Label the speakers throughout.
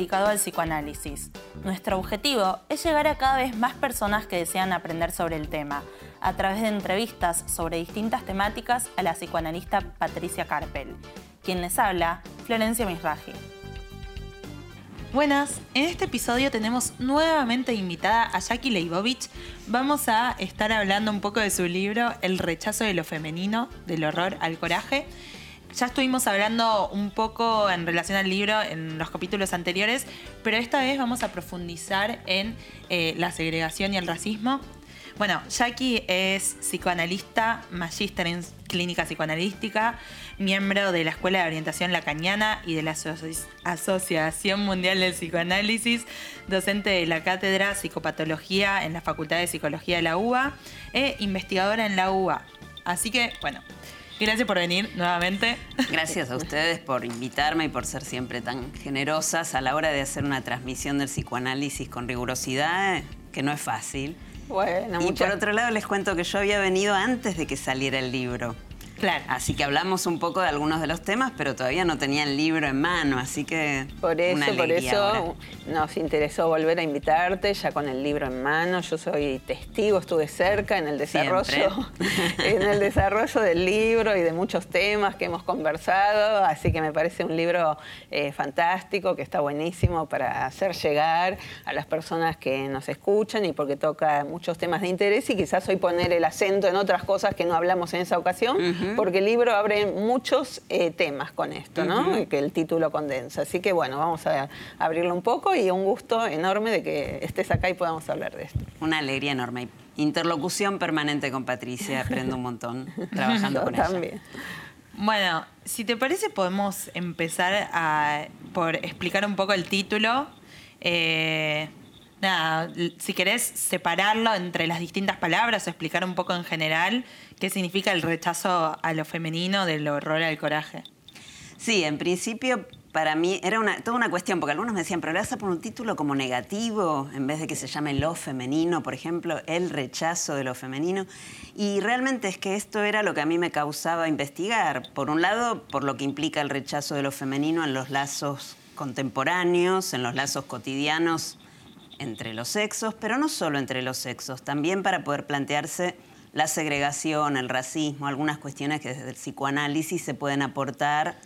Speaker 1: dedicado al psicoanálisis. Nuestro objetivo es llegar a cada vez más personas que desean aprender sobre el tema, a través de entrevistas sobre distintas temáticas a la psicoanalista Patricia Carpel. Quien les habla, Florencia Misraji. Buenas, en este episodio tenemos nuevamente invitada a Jackie Leibovich. Vamos a estar hablando un poco de su libro El rechazo de lo femenino, del horror al coraje. Ya estuvimos hablando un poco en relación al libro en los capítulos anteriores, pero esta vez vamos a profundizar en eh, la segregación y el racismo. Bueno, Jackie es psicoanalista, magíster en clínica psicoanalística, miembro de la Escuela de Orientación Lacaniana y de la Asociación Mundial del Psicoanálisis, docente de la Cátedra Psicopatología en la Facultad de Psicología de la UBA e investigadora en la UBA. Así que, bueno, gracias por venir nuevamente.
Speaker 2: Gracias a ustedes por invitarme y por ser siempre tan generosas a la hora de hacer una transmisión del psicoanálisis con rigurosidad, que no es fácil.
Speaker 3: Bueno,
Speaker 2: y por otro lado les cuento que yo había venido antes de que saliera el libro.
Speaker 1: Claro.
Speaker 2: Así que hablamos un poco de algunos de los temas, pero todavía no tenía el libro en mano, así que.
Speaker 3: Por eso, por eso nos interesó volver a invitarte ya con el libro en mano. Yo soy testigo, estuve cerca en el desarrollo, en el desarrollo del libro y de muchos temas que hemos conversado. Así que me parece un libro eh, fantástico, que está buenísimo para hacer llegar a las personas que nos escuchan y porque toca muchos temas de interés y quizás hoy poner el acento en otras cosas que no hablamos en esa ocasión porque el libro abre muchos eh, temas con esto, ¿no? Que el título condensa. Así que bueno, vamos a abrirlo un poco y un gusto enorme de que estés acá y podamos hablar de esto.
Speaker 2: Una alegría enorme. Interlocución permanente con Patricia, aprendo un montón trabajando con
Speaker 3: también.
Speaker 1: Bueno, si te parece podemos empezar por explicar un poco el título. Eh, nada, si querés separarlo entre las distintas palabras o explicar un poco en general qué significa el rechazo a lo femenino del horror al coraje.
Speaker 2: Sí, en principio para mí era toda una cuestión, porque algunos me decían, pero le vas a un título como negativo, en vez de que se llame lo femenino, por ejemplo, el rechazo de lo femenino. Y realmente es que esto era lo que a mí me causaba investigar. Por un lado, por lo que implica el rechazo de lo femenino en los lazos contemporáneos, en los lazos cotidianos entre los sexos, pero no solo entre los sexos, también para poder plantearse la segregación, el racismo, algunas cuestiones que desde el psicoanálisis se pueden aportar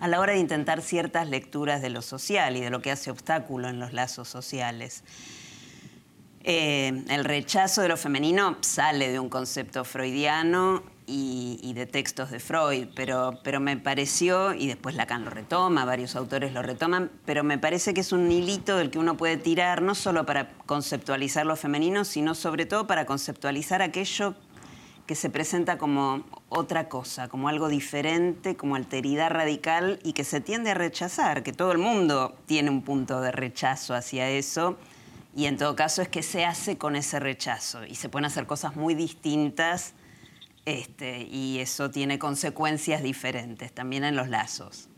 Speaker 2: a la hora de intentar ciertas lecturas de lo social y de lo que hace obstáculo en los lazos sociales. Eh, el rechazo de lo femenino sale de un concepto freudiano y, de textos de Freud, pero, pero me pareció, y después Lacan lo retoma, varios autores lo retoman, pero me parece que es un hilito del que uno puede tirar no solo para conceptualizar lo femenino, sino sobre todo para conceptualizar aquello que se presenta como otra cosa, como algo diferente, como alteridad radical y que se tiende a rechazar, que todo el mundo tiene un punto de rechazo hacia eso y en todo caso es que se hace con ese rechazo y se pueden hacer cosas muy distintas este, y eso tiene consecuencias diferentes también en los lazos.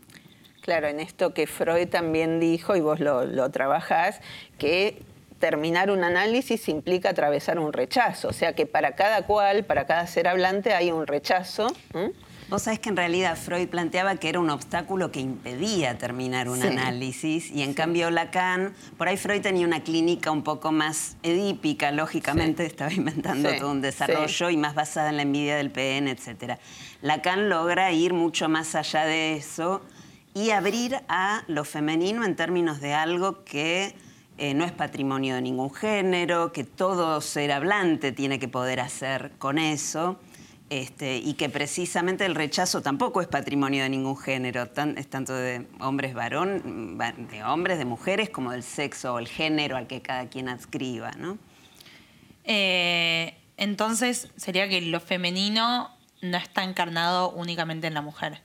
Speaker 3: Claro, en esto que Freud también dijo, y vos lo, lo trabajás, que terminar un análisis implica atravesar un rechazo, o sea que para cada cual, para cada ser hablante hay un rechazo.
Speaker 2: Vos sabés que en realidad Freud planteaba que era un obstáculo que impedía terminar un análisis y en cambio Lacan, por ahí Freud tenía una clínica un poco más edípica, lógicamente estaba inventando todo un desarrollo y más basada en la envidia del PN, etc. Lacan logra ir mucho más allá de eso y abrir a lo femenino en términos de algo que eh, no es patrimonio de ningún género, que todo ser hablante tiene que poder hacer con eso este, y que precisamente el rechazo tampoco es patrimonio de ningún género, es tanto de hombres varón, de hombres, de mujeres, como del sexo o el género al que cada quien adscriba, ¿no?
Speaker 1: Eh, entonces, sería que lo femenino no está encarnado únicamente en la mujer.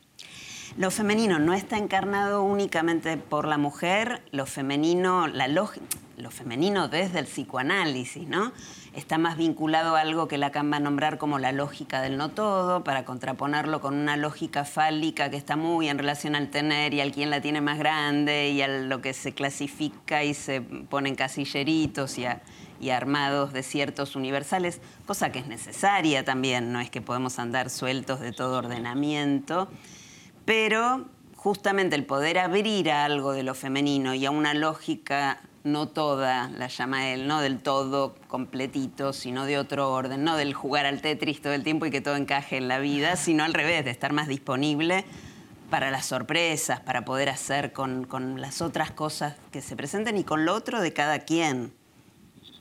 Speaker 2: Lo femenino no está encarnado únicamente por la mujer, lo femenino, la lo femenino desde el psicoanálisis, ¿no? Está más vinculado a algo que Lacan va a nombrar como la lógica del no todo, para contraponerlo con una lógica fálica que está muy en relación al tener y al quien la tiene más grande y a lo que se clasifica y se ponen casilleritos y, y armados de ciertos universales, cosa que es necesaria también, no es que podemos andar sueltos de todo ordenamiento, pero justamente el poder abrir a algo de lo femenino y a una lógica no toda, la llama él, no del todo completito, sino de otro orden, no del jugar al Tetris todo el tiempo y que todo encaje en la vida, sino al revés, de estar más disponible para las sorpresas, para poder hacer con, con las otras cosas que se presenten y con lo otro de cada quien.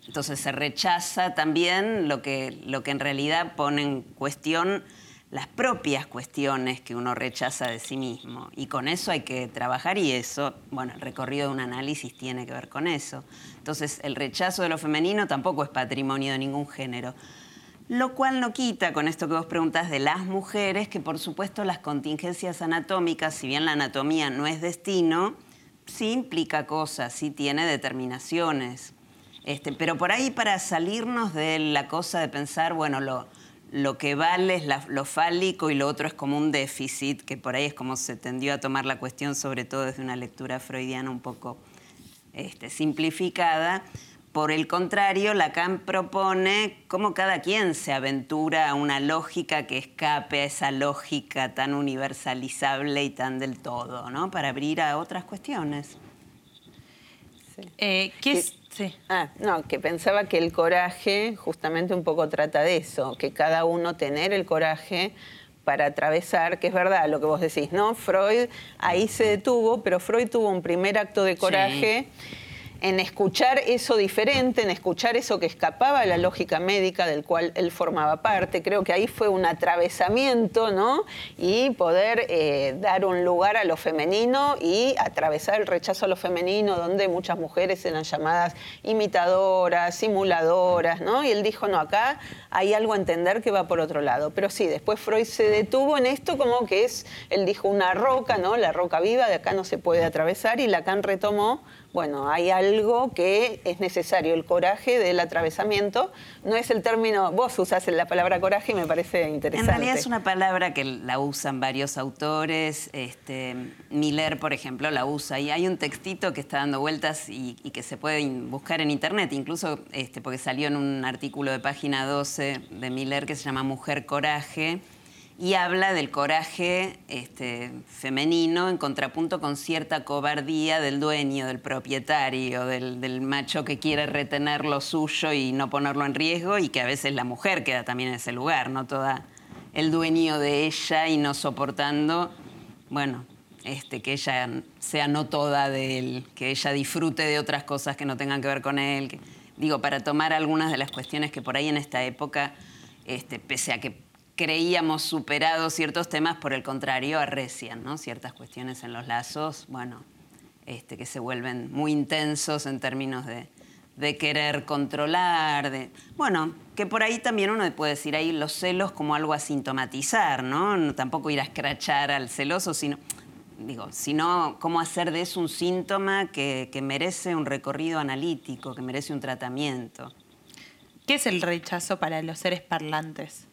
Speaker 2: Entonces se rechaza también lo que, lo que en realidad pone en cuestión las propias cuestiones que uno rechaza de sí mismo. Y con eso hay que trabajar y eso, bueno, el recorrido de un análisis tiene que ver con eso. Entonces el rechazo de lo femenino tampoco es patrimonio de ningún género. Lo cual no quita con esto que vos preguntas de las mujeres, que por supuesto las contingencias anatómicas, si bien la anatomía no es destino, sí implica cosas, sí tiene determinaciones. Este, pero por ahí para salirnos de la cosa de pensar, bueno, lo, lo que vale es lo fálico y lo otro es como un déficit, que por ahí es como se tendió a tomar la cuestión, sobre todo desde una lectura freudiana un poco este, simplificada. Por el contrario, Lacan propone cómo cada quien se aventura a una lógica que escape a esa lógica tan universalizable y tan del todo, ¿no? Para abrir a otras cuestiones.
Speaker 3: Eh, ¿Qué es? Sí. Ah, no, que pensaba que el coraje justamente un poco trata de eso, que cada uno tener el coraje para atravesar, que es verdad lo que vos decís, ¿no? Freud ahí se detuvo, pero Freud tuvo un primer acto de coraje en escuchar eso diferente, en escuchar eso que escapaba a la lógica médica del cual él formaba parte. Creo que ahí fue un atravesamiento, ¿no? Y poder eh, dar un lugar a lo femenino y atravesar el rechazo a lo femenino, donde muchas mujeres eran llamadas imitadoras, simuladoras, ¿no? Y él dijo, no, acá hay algo a entender que va por otro lado. Pero sí, después Freud se detuvo en esto como que es, él dijo, una roca, ¿no? La roca viva, de acá no se puede atravesar, y Lacan retomó bueno, hay algo que es necesario, el coraje del atravesamiento. No es el término, vos usás la palabra coraje y me parece interesante.
Speaker 2: En realidad es una palabra que la usan varios autores. Este, Miller, por ejemplo, la usa. Y hay un textito que está dando vueltas y, que se puede buscar en internet, incluso este, porque salió en un artículo de página 12 de Miller que se llama Mujer Coraje y habla del coraje este, femenino en contrapunto con cierta cobardía del dueño, del propietario, del, macho que quiere retener lo suyo y no ponerlo en riesgo y que a veces la mujer queda también en ese lugar, no toda el dueño de ella y no soportando, bueno, este, que ella sea no toda de él, que ella disfrute de otras cosas que no tengan que ver con él. digo, para tomar algunas de las cuestiones que por ahí en esta época, este, pese a que creíamos superados ciertos temas, por el contrario, arrecian, ¿no? Ciertas cuestiones en los lazos, bueno, este, que se vuelven muy intensos en términos de, querer controlar, de... Bueno, que por ahí también uno puede decir ahí los celos como algo a sintomatizar, ¿no? tampoco ir a escrachar al celoso, sino... Digo, sino cómo hacer de eso un síntoma que, que merece un recorrido analítico, que merece un tratamiento.
Speaker 1: ¿Qué es el rechazo para los seres parlantes?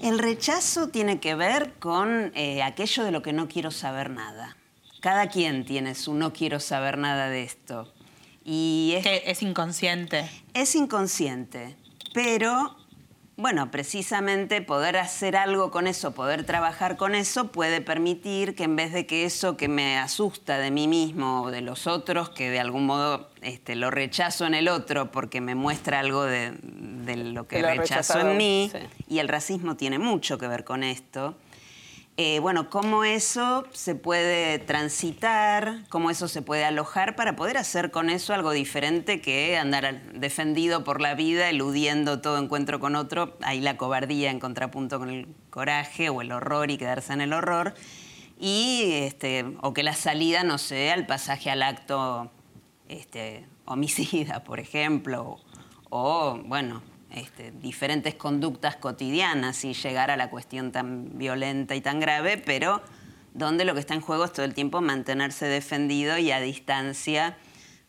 Speaker 2: El rechazo tiene que ver con eh, aquello de lo que no quiero saber nada. Cada quien tiene su no quiero saber nada de esto.
Speaker 1: Y es, es inconsciente.
Speaker 2: Es inconsciente, pero bueno, precisamente poder hacer algo con eso, poder trabajar con eso, puede permitir que en vez de que eso que me asusta de mí mismo o de los otros, que de algún modo este, lo rechazo en el otro porque me muestra algo de, lo que rechazo en mí, y el racismo tiene mucho que ver con esto, eh, bueno, cómo eso se puede transitar, cómo eso se puede alojar para poder hacer con eso algo diferente que andar defendido por la vida, eludiendo todo encuentro con otro, ahí la cobardía en contrapunto con el coraje o el horror y quedarse en el horror, y este, o que la salida no sea el pasaje al acto este, homicida, por ejemplo, o bueno, este, diferentes conductas cotidianas y llegar a la cuestión tan violenta y tan grave, pero donde lo que está en juego es todo el tiempo mantenerse defendido y a distancia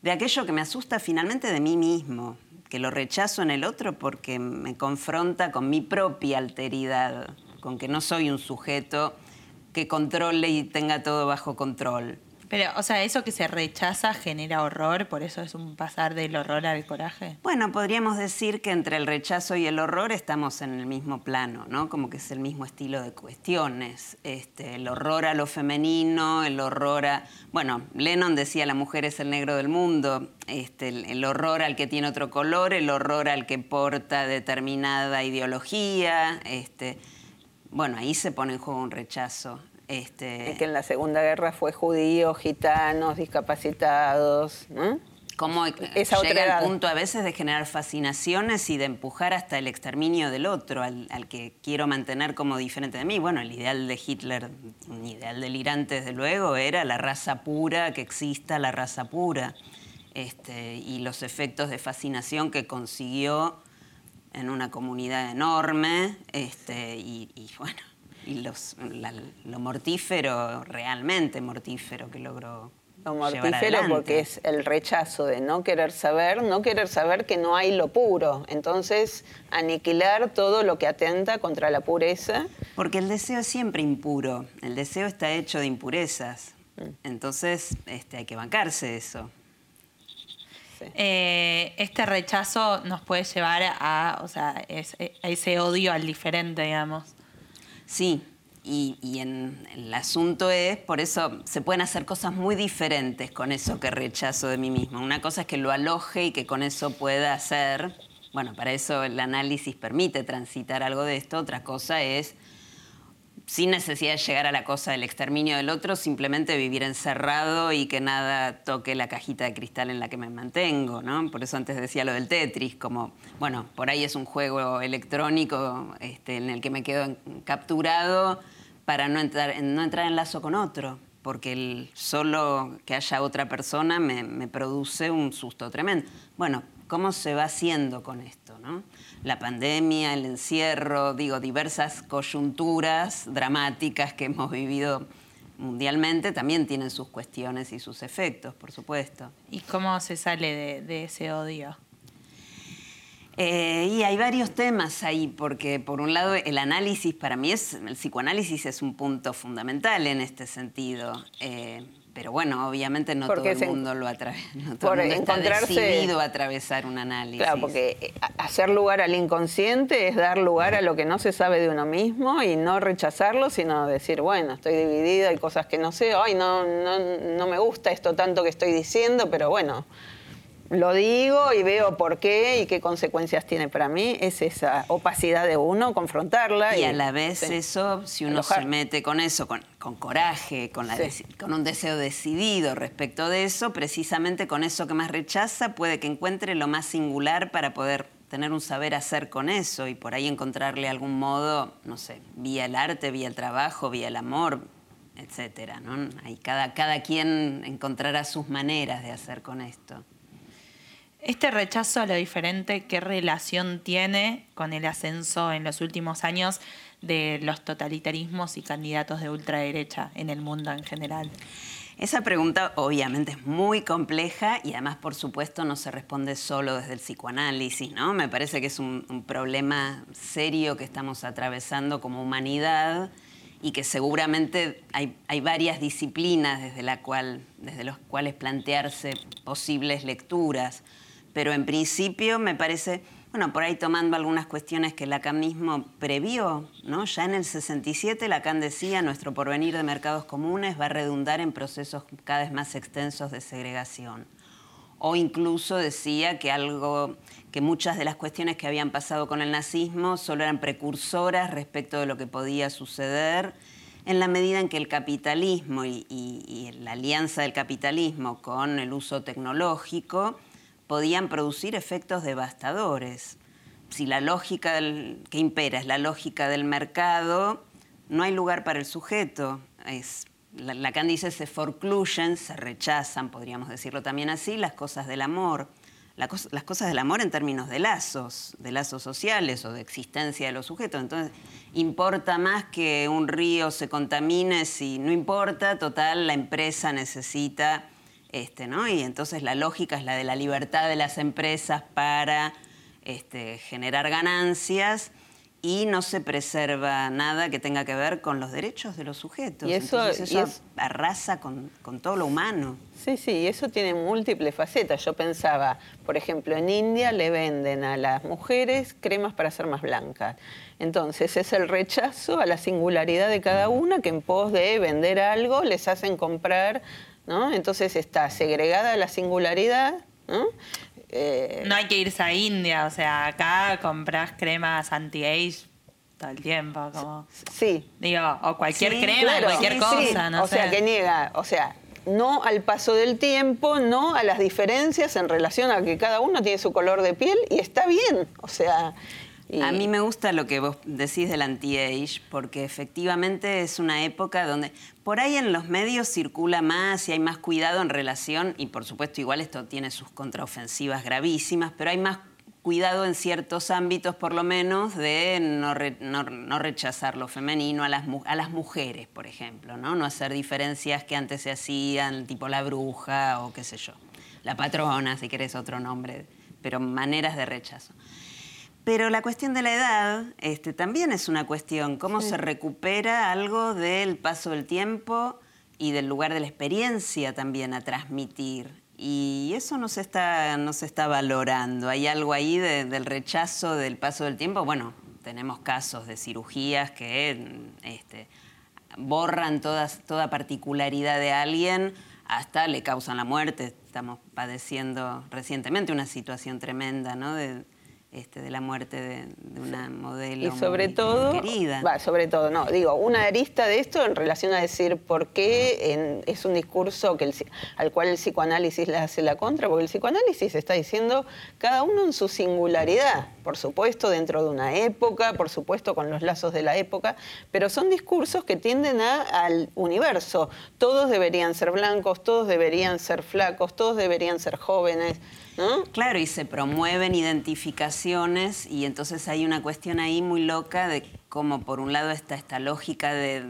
Speaker 2: de aquello que me asusta finalmente de mí mismo, que lo rechazo en el otro porque me confronta con mi propia alteridad, con que no soy un sujeto que controle y tenga todo bajo control.
Speaker 1: Pero, o sea, eso que se rechaza genera horror, por eso es un pasar del horror al coraje.
Speaker 2: Bueno, podríamos decir que entre el rechazo y el horror estamos en el mismo plano, ¿no? Como que es el mismo estilo de cuestiones. Este, el horror a lo femenino, el horror a. Bueno, Lennon decía la mujer es el negro del mundo. Este, el, horror al que tiene otro color, el horror al que porta determinada ideología. Este, bueno, ahí se pone en juego un rechazo.
Speaker 3: Este... que en la Segunda Guerra fue judíos, gitanos, discapacitados. ¿no?
Speaker 2: Cómo Esa llega al punto a veces de generar fascinaciones y de empujar hasta el exterminio del otro, al, que quiero mantener como diferente de mí. Bueno, el ideal de Hitler, un ideal delirante desde luego, era la raza pura, que exista la raza pura. Este, y los efectos de fascinación que consiguió en una comunidad enorme, este, y, y bueno, y los, lo mortífero, realmente mortífero que logró.
Speaker 3: Lo mortífero porque es el rechazo de no querer saber, no querer saber que no hay lo puro. Entonces, aniquilar todo lo que atenta contra la pureza.
Speaker 2: Porque el deseo es siempre impuro, el deseo está hecho de impurezas. Mm. Entonces, este, hay que bancarse eso.
Speaker 1: Eh, este rechazo nos puede llevar a, o sea, a ese odio al diferente, digamos.
Speaker 2: Sí, y, en, el asunto es, por eso se pueden hacer cosas muy diferentes con eso que rechazo de mí mismo. Una cosa es que lo aloje y que con eso pueda hacer, bueno, para eso el análisis permite transitar algo de esto, otra cosa es sin necesidad de llegar a la cosa del exterminio del otro, simplemente vivir encerrado y que nada toque la cajita de cristal en la que me mantengo, ¿no? Por eso antes decía lo del Tetris, como, bueno, por ahí es un juego electrónico este, en el que me quedo capturado para no entrar, no entrar en lazo con otro, porque el solo que haya otra persona me, me produce un susto tremendo. Bueno, ¿cómo se va haciendo con esto, no? La pandemia, el encierro, digo, diversas coyunturas dramáticas que hemos vivido mundialmente también tienen sus cuestiones y sus efectos, por supuesto.
Speaker 1: ¿Y cómo se sale de, ese odio?
Speaker 2: Eh, y hay varios temas ahí, porque por un lado el análisis para mí es, el psicoanálisis es un punto fundamental en este sentido. Eh, pero bueno, obviamente no todo el mundo lo atraviesa. No todo el mundo está decidido a atravesar un análisis.
Speaker 3: Claro, porque eh, hacer lugar al inconsciente es dar lugar a lo que no se sabe de uno mismo y no rechazarlo, sino decir, bueno, estoy dividida, hay cosas que no sé, ay, no, no, no me gusta esto tanto que estoy diciendo, pero bueno, lo digo y veo por qué y qué consecuencias tiene para mí, es esa opacidad de uno, confrontarla.
Speaker 2: Y, a la vez eso, si uno se mete con eso, con, coraje, con, con un deseo decidido respecto de eso, precisamente con eso que más rechaza, puede que encuentre lo más singular para poder tener un saber hacer con eso y por ahí encontrarle algún modo, no sé, vía el arte, vía el trabajo, vía el amor, etcétera, ¿no? Ahí cada, cada quien encontrará sus maneras de hacer con esto.
Speaker 1: Este rechazo a lo diferente, ¿qué relación tiene con el ascenso en los últimos años de los totalitarismos y candidatos de ultraderecha en el mundo en general?
Speaker 2: Esa pregunta obviamente es muy compleja y además, por supuesto, no se responde solo desde el psicoanálisis, ¿no? Me parece que es un, problema serio que estamos atravesando como humanidad y que seguramente hay, hay varias disciplinas desde, la cual, desde las cuales plantearse posibles lecturas pero en principio me parece, bueno, por ahí tomando algunas cuestiones que Lacan mismo previó, ¿no? Ya en el 67 Lacan decía, nuestro porvenir de mercados comunes va a redundar en procesos cada vez más extensos de segregación. O incluso decía que algo, que muchas de las cuestiones que habían pasado con el nazismo solo eran precursoras respecto de lo que podía suceder en la medida en que el capitalismo y, y la alianza del capitalismo con el uso tecnológico podían producir efectos devastadores. Si la lógica que impera es la lógica del mercado, no hay lugar para el sujeto. Es, Lacan dice se forcluyen, se rechazan, podríamos decirlo también así, las cosas del amor. las cosas del amor en términos de lazos, de lazos sociales o de existencia de los sujetos. Entonces, importa más que un río se contamine si no importa, total, la empresa necesita este, ¿no? Y entonces la lógica es la de la libertad de las empresas para este, generar ganancias y no se preserva nada que tenga que ver con los derechos de los sujetos.
Speaker 3: Y eso,
Speaker 2: arrasa con, todo lo humano.
Speaker 3: Sí, sí, y eso tiene múltiples facetas. Yo pensaba, por ejemplo, en India le venden a las mujeres cremas para ser más blancas. Entonces es el rechazo a la singularidad de cada una que en pos de vender algo les hacen comprar, ¿no? Entonces está segregada la singularidad, ¿no?
Speaker 1: Eh, no hay que irse a India, o sea, acá compras cremas anti-age todo el tiempo, como...
Speaker 3: Sí.
Speaker 1: Digo, o cualquier crema, cualquier cosa, no
Speaker 3: o sea, que niega, o sea, no al paso del tiempo, no a las diferencias en relación a que cada uno tiene su color de piel y está bien, o sea...
Speaker 2: A mí me gusta lo que vos decís del anti-age, porque efectivamente es una época donde por ahí en los medios circula más y hay más cuidado en relación, y por supuesto igual esto tiene sus contraofensivas gravísimas, pero hay más cuidado en ciertos ámbitos por lo menos de no, rechazar lo femenino a las, a las mujeres, por ejemplo, ¿no? no hacer diferencias que antes se hacían, tipo la bruja o qué sé yo, la patrona, si querés otro nombre, pero maneras de rechazo. Pero la cuestión de la edad este, también es una cuestión, cómo se recupera algo del paso del tiempo y del lugar de la experiencia también a transmitir. Y eso no se está, no se está valorando. Hay algo ahí del rechazo del paso del tiempo. Bueno, tenemos casos de cirugías que este, borran toda particularidad de alguien hasta le causan la muerte. Estamos padeciendo recientemente una situación tremenda, ¿no? Este, de la muerte de, una modelo
Speaker 3: y sobre todo,
Speaker 2: querida.
Speaker 3: Va, sobre todo, no, digo, una arista de esto en relación a decir por qué es un discurso que al cual el psicoanálisis le hace la contra, porque el psicoanálisis está diciendo cada uno en su singularidad, por supuesto dentro de una época, por supuesto con los lazos de la época, pero son discursos que tienden a, al universo. Todos deberían ser blancos, todos deberían ser flacos, todos deberían ser jóvenes.
Speaker 2: Claro, y se promueven identificaciones y entonces hay una cuestión ahí muy loca de cómo por un lado está esta lógica de,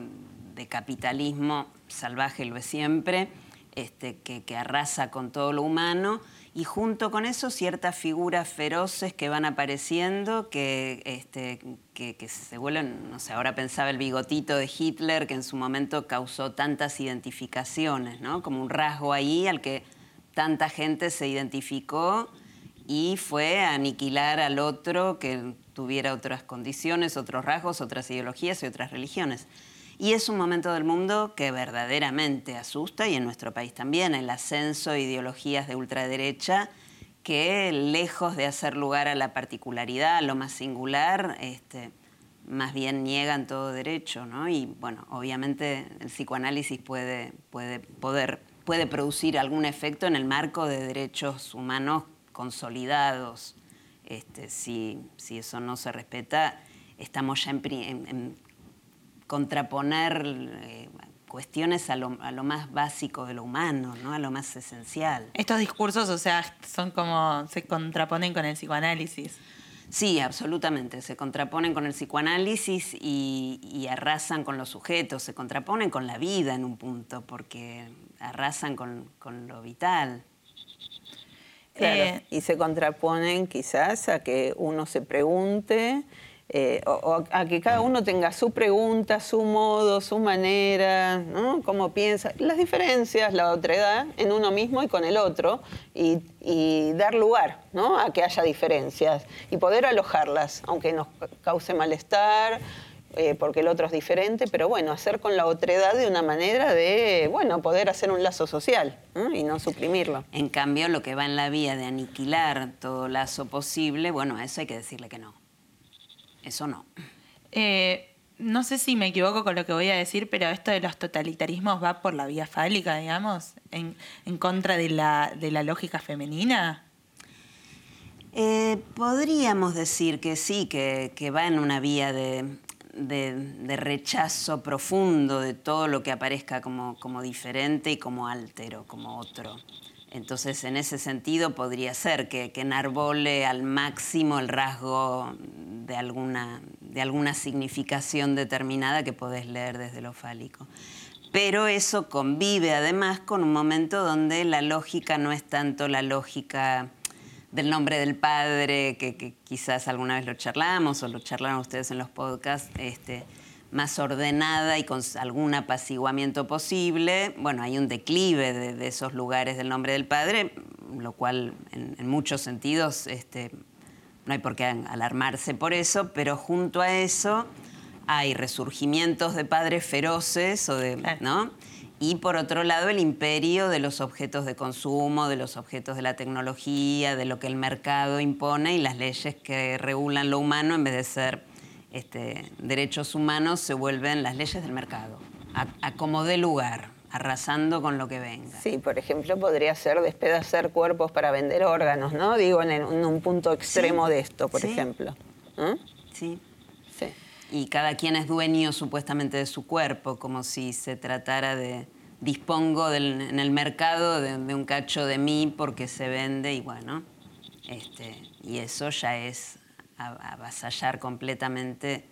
Speaker 2: capitalismo salvaje, lo es siempre, este, que, arrasa con todo lo humano, y junto con eso ciertas figuras feroces que van apareciendo, que, este, que, que, se vuelven, no sé, ahora pensaba el bigotito de Hitler, que en su momento causó tantas identificaciones, ¿no? Como un rasgo ahí al que tanta gente se identificó y fue a aniquilar al otro que tuviera otras condiciones, otros rasgos, otras ideologías y otras religiones. Y es un momento del mundo que verdaderamente asusta, y en nuestro país también, el ascenso de ideologías de ultraderecha que, lejos de hacer lugar a la particularidad, a lo más singular, este, más bien niegan todo derecho. ¿no? Y bueno, obviamente el psicoanálisis puede, puede poder puede producir algún efecto en el marco de derechos humanos consolidados. Este, si, eso no se respeta, estamos ya en, contraponer eh, cuestiones a lo, más básico de lo humano, ¿no? a lo más esencial.
Speaker 1: Estos discursos, o sea, son como, se contraponen con el psicoanálisis.
Speaker 2: Sí, absolutamente. Se contraponen con el psicoanálisis y, y, arrasan con los sujetos, se contraponen con la vida en un punto, porque arrasan con, lo vital.
Speaker 3: Eh, y se contraponen quizás a que uno se pregunte, eh, o, a que cada uno tenga su pregunta, su modo, su manera, ¿no? cómo piensa, las diferencias, la otredad en uno mismo y con el otro, y, y dar lugar ¿no? a que haya diferencias y poder alojarlas, aunque nos cause malestar eh, porque el otro es diferente, pero bueno, hacer con la otredad de una manera de, bueno, poder hacer un lazo social y no suprimirlo.
Speaker 2: En cambio, lo que va en la vía de aniquilar todo lazo posible, bueno, a eso hay que decirle que no. Eso no.
Speaker 1: Eh, no sé si me equivoco con lo que voy a decir, pero esto de los totalitarismos va por la vía fálica, digamos, en, contra de la, lógica femenina.
Speaker 2: Eh, podríamos decir que sí, que, va en una vía de, de, rechazo profundo de todo lo que aparezca como, como diferente y como altero, como otro. Entonces, en ese sentido, podría ser que, que enarbole al máximo el rasgo de alguna, de alguna significación determinada que podés leer desde lo fálico. Pero eso convive además con un momento donde la lógica no es tanto la lógica del nombre del padre, que, quizás alguna vez lo charlamos o lo charlaron ustedes en los podcasts, este, más ordenada y con algún apaciguamiento posible. Bueno, hay un declive de, esos lugares del nombre del padre, lo cual en, muchos sentidos este, no hay por qué alarmarse por eso, pero junto a eso hay resurgimientos de padres feroces o de, ¿no? Y por otro lado, el imperio de los objetos de consumo, de los objetos de la tecnología, de lo que el mercado impone y las leyes que regulan lo humano, en vez de ser este, derechos humanos, se vuelven las leyes del mercado, a, como dé lugar, arrasando con lo que venga.
Speaker 3: Sí, por ejemplo, podría ser despedazar cuerpos para vender órganos, ¿no? Digo, en, un punto extremo de esto, por ejemplo.
Speaker 2: ¿Mm? Sí. Y cada quien es dueño supuestamente de su cuerpo, como si se tratara de dispongo en el mercado de, un cacho de mí porque se vende y bueno, este, y eso ya es avasallar completamente,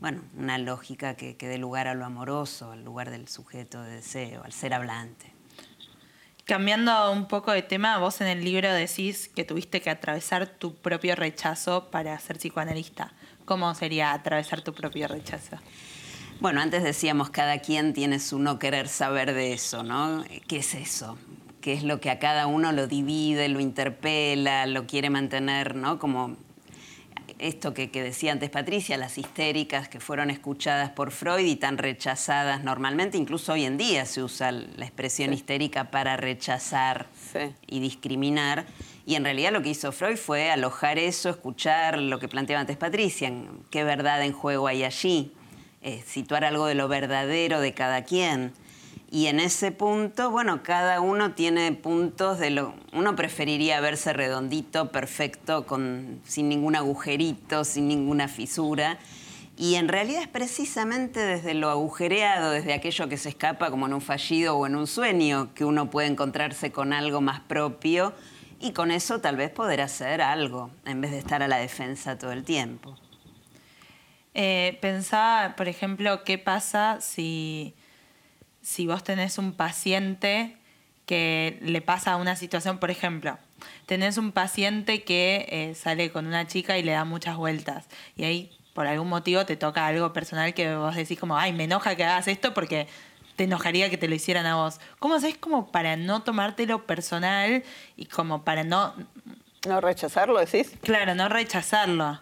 Speaker 2: bueno, una lógica que, que dé lugar a lo amoroso, al lugar del sujeto de deseo, al ser hablante.
Speaker 1: Cambiando un poco de tema, vos en el libro decís que tuviste que atravesar tu propio rechazo para ser psicoanalista. ¿Cómo sería atravesar tu propio rechazo?
Speaker 2: Bueno, antes decíamos, cada quien tiene su no querer saber de eso, ¿no? ¿Qué es eso? ¿Qué es lo que a cada uno lo divide, lo interpela, lo quiere mantener, ¿no? Como esto que, decía antes Patricia, las histéricas que fueron escuchadas por Freud y tan rechazadas normalmente, incluso hoy en día se usa la expresión histérica para rechazar y discriminar. Y en realidad lo que hizo Freud fue alojar eso, escuchar lo que planteaba antes Patricia, qué verdad en juego hay allí, eh, situar algo de lo verdadero de cada quien. Y en ese punto, bueno, cada uno tiene puntos de lo... Uno preferiría verse redondito, perfecto, con, sin ningún agujerito, sin ninguna fisura. Y en realidad es precisamente desde lo agujereado, desde aquello que se escapa como en un fallido o en un sueño, que uno puede encontrarse con algo más propio y con eso tal vez poder hacer algo en vez de estar a la defensa todo el tiempo.
Speaker 1: Eh, por ejemplo, qué pasa si, si vos tenés un paciente que le pasa una situación, por ejemplo, tenés un paciente que eh, sale con una chica y le da muchas vueltas y ahí por algún motivo te toca algo personal que vos decís como, ay, me enoja que hagas esto porque te enojaría que te lo hicieran a vos. ¿Cómo haces como para no tomártelo personal y como para no...
Speaker 3: No rechazarlo, decís?
Speaker 1: Claro, no rechazarlo.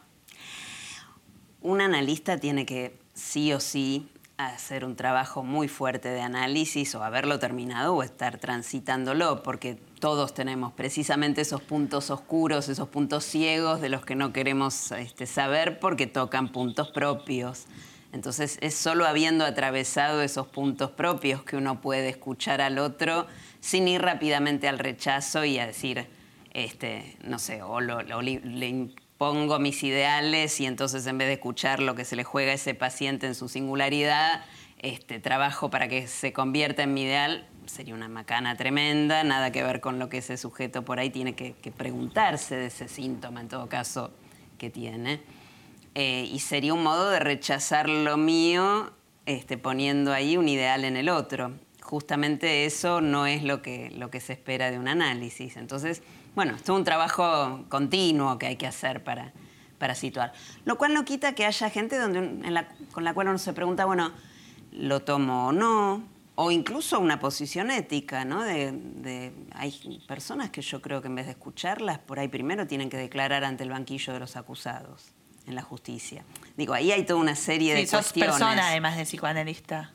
Speaker 2: Un analista tiene que sí o sí hacer un trabajo muy fuerte de análisis o haberlo terminado o estar transitándolo, porque todos tenemos precisamente esos puntos oscuros, esos puntos ciegos de los que no queremos este, saber porque tocan puntos propios. Entonces es solo habiendo atravesado esos puntos propios que uno puede escuchar al otro sin ir rápidamente al rechazo y a decir, este, no sé, o le impongo mis ideales y entonces en vez de escuchar lo que se le juega a ese paciente en su singularidad, este, trabajo para que se convierta en mi ideal, sería una macana tremenda, nada que ver con lo que ese sujeto por ahí tiene que preguntarse de ese síntoma en todo caso que tiene. Eh, y sería un modo de rechazar lo mío este, poniendo ahí un ideal en el otro. Justamente eso no es lo que, lo que se espera de un análisis. Entonces, bueno, es un trabajo continuo que hay que hacer para, para situar. Lo cual no quita que haya gente donde, con la cual uno se pregunta, bueno, ¿lo tomo o no? O incluso una posición ética, ¿no? de, hay personas que yo creo que en vez de escucharlas, por ahí primero tienen que declarar ante el banquillo de los acusados en la justicia. Digo, ahí hay toda una serie de sos
Speaker 1: persona además de psicoanalista.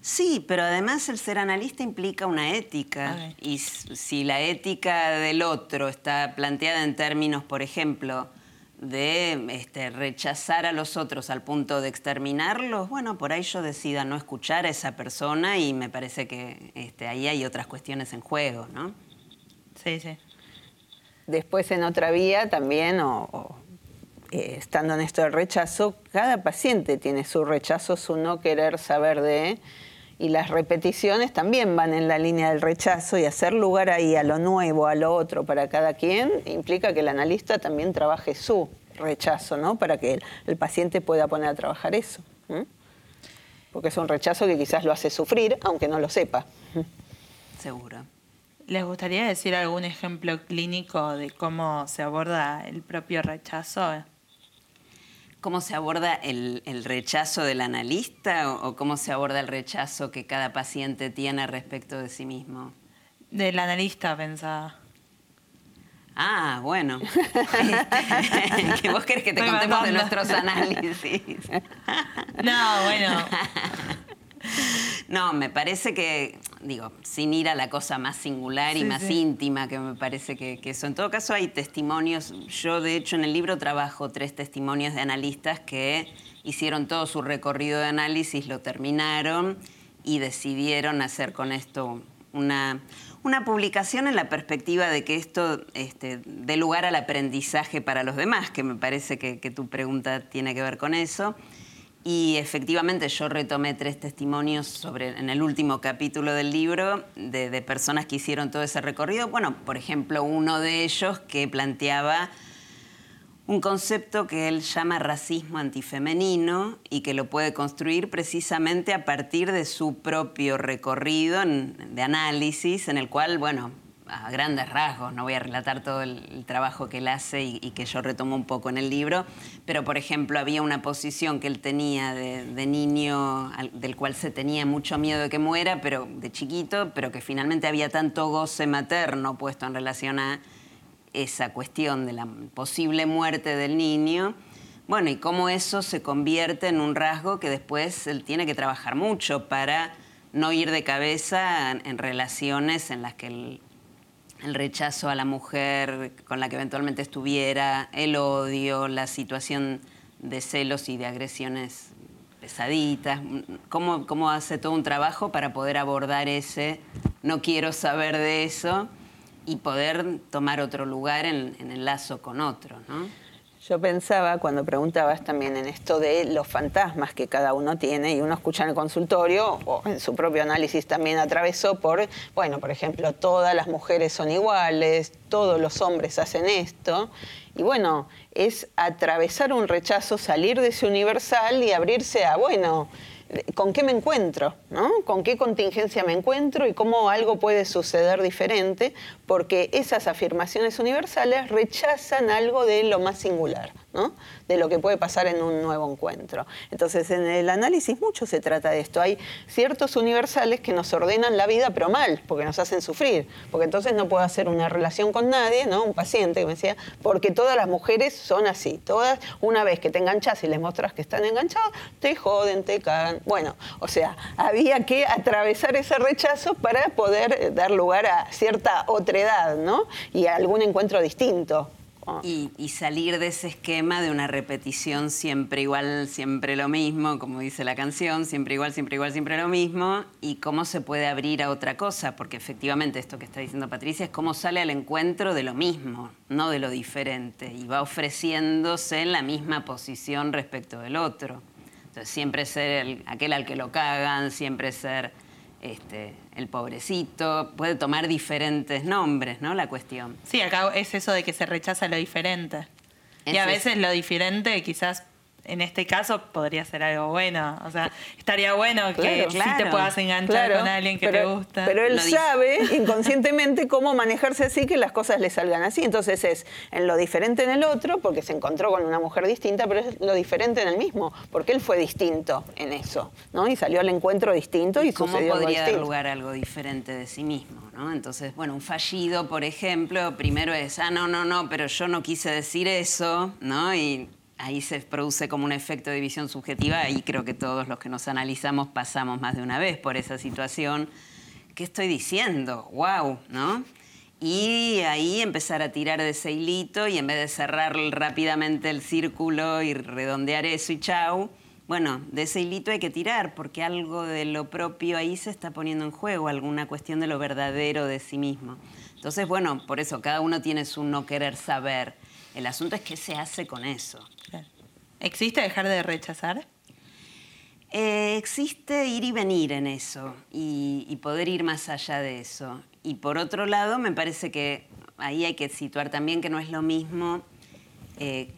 Speaker 2: Sí, pero además el ser analista implica una ética. Y si la ética del otro está planteada en términos, por ejemplo, de este, rechazar a los otros al punto de exterminarlos, bueno, por ahí yo decida no escuchar a esa persona y me parece que este, ahí hay otras cuestiones en juego, ¿no?
Speaker 1: Sí, sí.
Speaker 3: Después en otra vía también, o eh, estando en esto del rechazo, cada paciente tiene su rechazo, su no querer saber de, y las repeticiones también van en la línea del rechazo y hacer lugar ahí a lo nuevo, a lo otro para cada quien, implica que el analista también trabaje su rechazo, ¿no? Para que el, paciente pueda poner a trabajar eso. Porque es un rechazo que quizás lo hace sufrir, aunque no lo sepa.
Speaker 2: Seguro.
Speaker 1: ¿Les gustaría decir algún ejemplo clínico de cómo se aborda el propio rechazo?
Speaker 2: ¿Cómo se aborda el, rechazo del analista o, cómo se aborda el rechazo que cada paciente tiene respecto de sí mismo?
Speaker 1: Del analista, pensaba.
Speaker 2: Ah, bueno. Que vos querés que te contemos de nuestros análisis.
Speaker 1: no, bueno.
Speaker 2: No, me parece que, digo, sin ir a la cosa más singular y más íntima, que me parece que, eso. En todo caso, hay testimonios. Yo, de hecho, en el libro trabajo tres testimonios de analistas que hicieron todo su recorrido de análisis, lo terminaron y decidieron hacer con esto una, una publicación en la perspectiva de que esto este, dé lugar al aprendizaje para los demás, que me parece que, que tu pregunta tiene que ver con eso. Y efectivamente yo retomé tres testimonios sobre, en el último capítulo del libro de, personas que hicieron todo ese recorrido. Bueno, por ejemplo, uno de ellos que planteaba un concepto que él llama racismo antifemenino y que lo puede construir precisamente a partir de su propio recorrido de análisis, en el cual, bueno, a grandes rasgos, no voy a relatar todo el, trabajo que él hace y, que yo retomo un poco en el libro, pero por ejemplo había una posición que él tenía de, niño del cual se tenía mucho miedo de que muera, pero de chiquito, pero que finalmente había tanto goce materno puesto en relación a esa cuestión de la posible muerte del niño. Bueno, y cómo eso se convierte en un rasgo que después él tiene que trabajar mucho para no ir de cabeza en relaciones en las que él el rechazo a la mujer con la que eventualmente estuviera, el odio, la situación de celos y de agresiones pesaditas, cómo, cómo hace todo un trabajo para poder abordar ese no quiero saber de eso y poder tomar otro lugar en, en el lazo con otro, ¿no?
Speaker 3: Yo pensaba cuando preguntabas también en esto de los fantasmas que cada uno tiene y uno escucha en el consultorio o en su propio análisis también atravesó por, bueno, por ejemplo, todas las mujeres son iguales, todos los hombres hacen esto. Y bueno, es atravesar un rechazo, salir de ese universal y abrirse a, bueno, con qué me encuentro, ¿no? con qué contingencia me encuentro y cómo algo puede suceder diferente, porque esas afirmaciones universales rechazan algo de lo más singular, de lo que puede pasar en un nuevo encuentro. Entonces, en el análisis mucho se trata de esto. Hay ciertos universales que nos ordenan la vida, pero mal, porque nos hacen sufrir, porque entonces no puedo hacer una relación con nadie, ¿no? un paciente que me decía, porque todas las mujeres son así, todas, una vez que te enganchas y les mostras que están enganchados, te joden, te cagan. Bueno, o sea, había que atravesar ese rechazo para poder dar lugar a cierta otredad, ¿no? Y a algún encuentro distinto.
Speaker 2: Y, salir de ese esquema de una repetición siempre igual, siempre lo mismo, como dice la canción, siempre igual, siempre igual, siempre lo mismo, y cómo se puede abrir a otra cosa, porque efectivamente esto que está diciendo Patricia es cómo sale al encuentro de lo mismo, no de lo diferente, y va ofreciéndose en la misma posición respecto del otro. Entonces siempre ser aquel al que lo cagan, siempre ser este, el pobrecito, puede tomar diferentes nombres, ¿no? La cuestión.
Speaker 1: Sí, acá es eso de que se rechaza lo diferente. y a veces lo diferente quizás en este caso podría ser algo bueno. O sea, estaría bueno que sí te puedas enganchar con alguien que te gusta.
Speaker 3: Pero él sabe inconscientemente cómo manejarse así que las cosas le salgan así. Entonces es en lo diferente en el otro, porque se encontró con una mujer distinta, pero es lo diferente en el mismo, porque él fue distinto en eso, ¿no? Y salió al encuentro distinto y,
Speaker 2: ¿Cómo
Speaker 3: sucedió
Speaker 2: podría
Speaker 3: dar
Speaker 2: lugar a algo diferente de sí mismo, ¿no? Entonces, bueno, un fallido, por ejemplo, primero es, ah, no, no, no, pero yo no quise decir eso, ¿no? Y ahí se produce como un efecto de visión subjetiva y creo que todos los que nos analizamos pasamos más de una vez por esa situación. ¿Qué estoy diciendo? ¡Wow! ¿No? Y ahí empezar a tirar de ese hilito y en vez de cerrar rápidamente el círculo y redondear eso y chau, bueno, de ese hilito hay que tirar porque algo de lo propio ahí se está poniendo en juego, alguna cuestión de lo verdadero de sí mismo. Entonces, bueno, por eso cada uno tiene su no querer saber. El asunto es qué se hace con eso.
Speaker 1: ¿Existe dejar de rechazar?
Speaker 2: Eh, existe ir y venir en eso y, poder ir más allá de eso. Y por otro lado, me parece que ahí hay que situar también que no es lo mismo eh,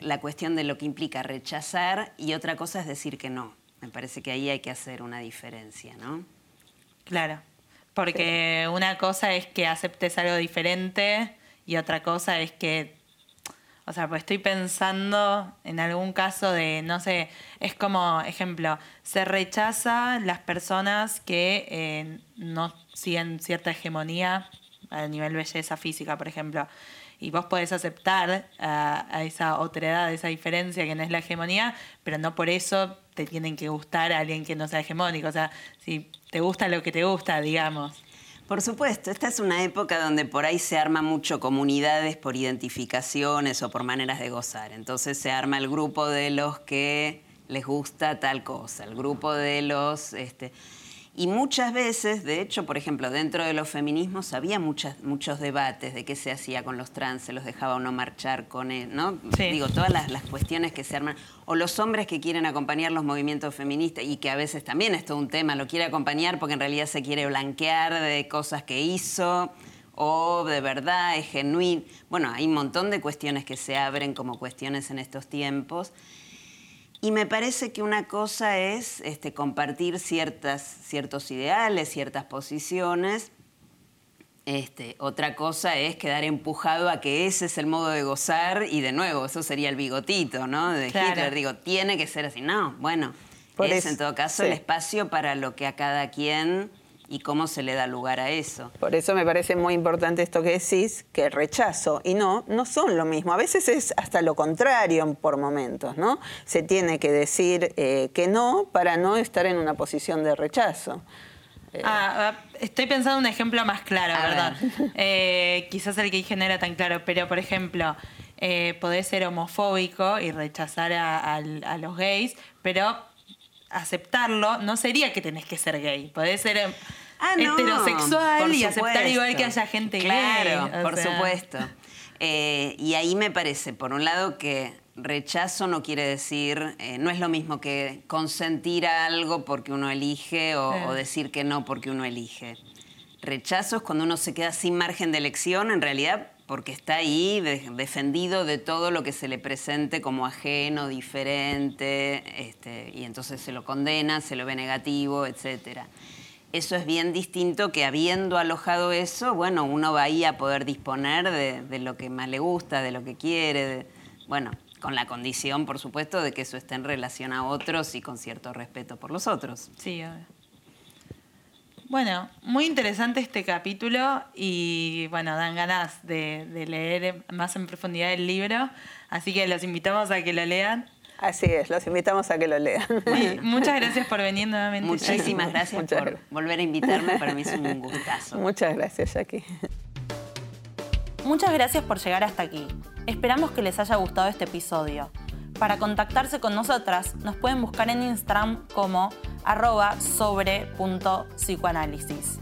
Speaker 2: la cuestión de lo que implica rechazar y otra cosa es decir que no. Me parece que ahí hay que hacer una diferencia, ¿no?
Speaker 1: Claro. Porque una cosa es que aceptes algo diferente y otra cosa es que o sea, pues estoy pensando en algún caso de, no sé, es como, ejemplo, se rechaza las personas que eh, no siguen cierta hegemonía a nivel belleza física, por ejemplo. Y vos podés aceptar a, esa otredad, a esa diferencia que no es la hegemonía, pero no por eso te tienen que gustar a alguien que no sea hegemónico. O sea, si te gusta lo que te gusta, digamos.
Speaker 2: Por supuesto, esta es una época donde por ahí se arma mucho comunidades por identificaciones o por maneras de gozar. Entonces se arma el grupo de los que les gusta tal cosa, el grupo de los... Este, y muchas veces, de hecho, por ejemplo, dentro de los feminismos había muchas, muchos debates de qué se hacía con los trans, se los dejaba o no marchar con él, ¿no? Digo, todas las, las, cuestiones que se arman, o los hombres que quieren acompañar los movimientos feministas y que a veces también es todo un tema, lo quiere acompañar porque en realidad se quiere blanquear de cosas que hizo o de verdad es genuino. Bueno, hay un montón de cuestiones que se abren como cuestiones en estos tiempos. Y me parece que una cosa es este, compartir ciertas, ciertos ideales, ciertas posiciones. Este, otra cosa es quedar empujado a que ese es el modo de gozar y de nuevo, eso sería el bigotito, ¿no? De Hitler, digo, tiene que ser así. No, bueno, es en todo caso el espacio para lo que a cada quien y cómo se le da lugar a eso.
Speaker 3: Por eso me parece muy importante esto que decís, que rechazo y no, no son lo mismo. A veces es hasta lo contrario por momentos, ¿no? Se tiene que decir eh, que no para no estar en una posición de rechazo.
Speaker 1: Eh, ah, ah, estoy pensando un ejemplo más claro, ¿verdad? Eh, quizás el que dije no era tan claro, pero por ejemplo, eh, podés ser homofóbico y rechazar a, a los gays, pero aceptarlo no sería que tenés que ser gay. Podés ser ah, heterosexual y aceptar igual que haya gente
Speaker 2: claro, por supuesto. Eh, y ahí me parece, por un lado, que rechazo no quiere decir, eh, no es lo mismo que consentir a algo porque uno elige o, decir que no porque uno elige. Rechazo es cuando uno se queda sin margen de elección, en realidad porque está ahí defendido de todo lo que se le presente como ajeno, diferente, este, y entonces se lo condena, se lo ve negativo, etcétera eso es bien distinto que habiendo alojado eso, bueno, uno va ahí a poder disponer de, lo que más le gusta, de lo que quiere, bueno, con la condición, por supuesto, de que eso esté en relación a otros y con cierto respeto por los otros.
Speaker 1: Sí, bueno, muy interesante este capítulo y bueno, dan ganas de, de leer más en profundidad el libro, así que los invitamos a que lo lean.
Speaker 3: Así es, los invitamos a que lo lean.
Speaker 1: muchas gracias por venir nuevamente.
Speaker 2: Muchísimas gracias por volver a invitarme, para mí es un gustazo.
Speaker 3: Muchas gracias, Jackie.
Speaker 1: Muchas gracias por llegar hasta aquí. Esperamos que les haya gustado este episodio. Para contactarse con nosotras, nos pueden buscar en Instagram como arroba sobre.psicoanálisis.